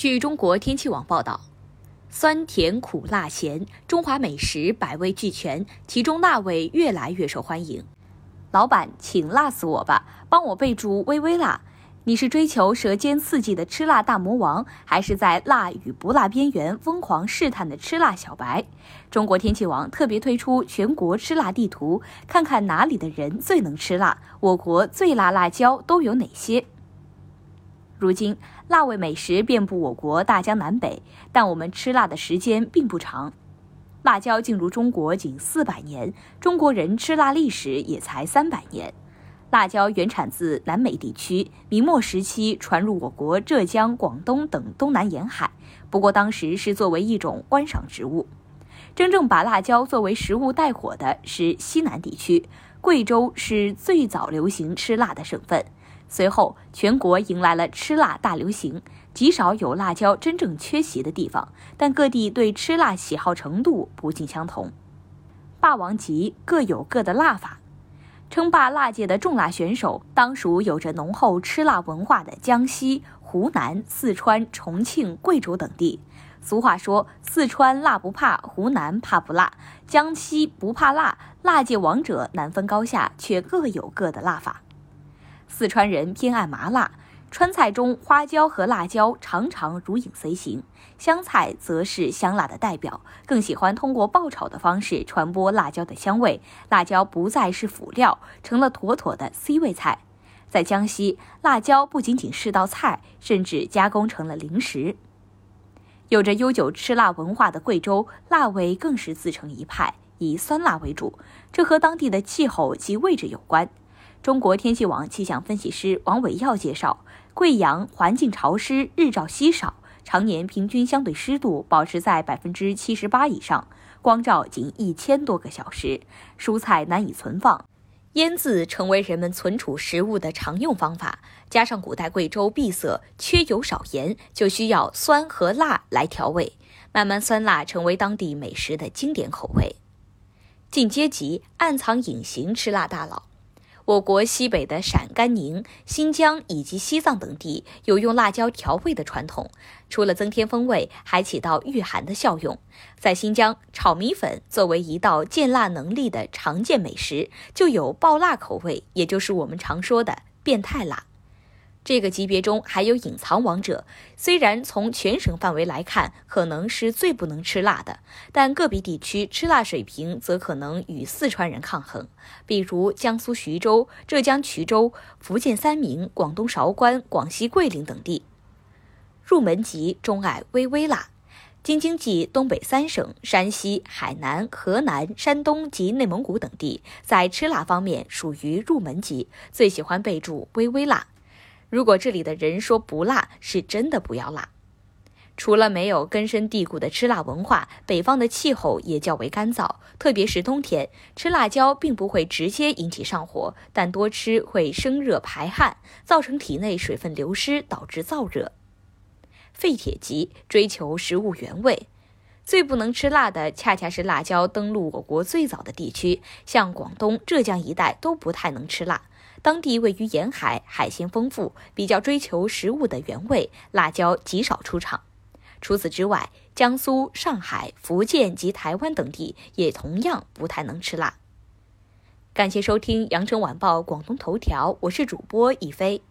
据中国天气网报道，酸甜苦辣咸，中华美食百味俱全，其中辣味越来越受欢迎。老板，请辣死我吧，帮我备注微微辣。你是追求舌尖刺激的吃辣大魔王，还是在辣与不辣边缘疯狂试探的吃辣小白？中国天气网特别推出全国吃辣地图，看看哪里的人最能吃辣，我国最辣辣椒都有哪些？如今，辣味美食遍布我国大江南北，但我们吃辣的时间并不长。辣椒进入中国仅四百年，中国人吃辣历史也才三百年。辣椒原产自南美地区，明末时期传入我国浙江、广东等东南沿海，不过当时是作为一种观赏植物。真正把辣椒作为食物带火的是西南地区，贵州是最早流行吃辣的省份。随后，全国迎来了吃辣大流行，极少有辣椒真正缺席的地方。但各地对吃辣喜好程度不尽相同，霸王级各有各的辣法。称霸辣界的重辣选手，当属有着浓厚吃辣文化的江西、湖南、四川、重庆、贵州等地。俗话说：“四川辣不怕，湖南怕不辣，江西不怕辣。”辣界王者难分高下，却各有各的辣法。四川人偏爱麻辣，川菜中花椒和辣椒常常如影随形，湘菜则是香辣的代表，更喜欢通过爆炒的方式传播辣椒的香味。辣椒不再是辅料，成了妥妥的 C 位菜。在江西，辣椒不仅仅是道菜，甚至加工成了零食。有着悠久吃辣文化的贵州，辣味更是自成一派，以酸辣为主，这和当地的气候及位置有关。中国天气网气象分析师王伟耀介绍，贵阳环境潮湿，日照稀少，常年平均相对湿度保持在百分之七十八以上，光照仅一千多个小时，蔬菜难以存放，腌渍成为人们存储食物的常用方法。加上古代贵州闭塞，缺油少盐，就需要酸和辣来调味，慢慢酸辣成为当地美食的经典口味。进阶级暗藏隐形吃辣大佬。我国西北的陕甘宁、新疆以及西藏等地有用辣椒调味的传统，除了增添风味，还起到御寒的效用。在新疆，炒米粉作为一道见辣能力的常见美食，就有爆辣口味，也就是我们常说的变态辣。这个级别中还有隐藏王者，虽然从全省范围来看可能是最不能吃辣的，但个别地区吃辣水平则可能与四川人抗衡。比如江苏徐州、浙江衢州、福建三明、广东韶关、广西桂林等地。入门级钟爱微微辣，京津冀东北三省、山西、海南、河南、山东及内蒙古等地在吃辣方面属于入门级，最喜欢备注微微辣。如果这里的人说不辣，是真的不要辣。除了没有根深蒂固的吃辣文化，北方的气候也较为干燥，特别是冬天，吃辣椒并不会直接引起上火，但多吃会生热排汗，造成体内水分流失，导致燥热。废铁级追求食物原味，最不能吃辣的恰恰是辣椒登陆我国最早的地区，像广东、浙江一带都不太能吃辣。当地位于沿海，海鲜丰富，比较追求食物的原味，辣椒极少出场。除此之外，江苏、上海、福建及台湾等地也同样不太能吃辣。感谢收听羊城晚报广东头条，我是主播一飞。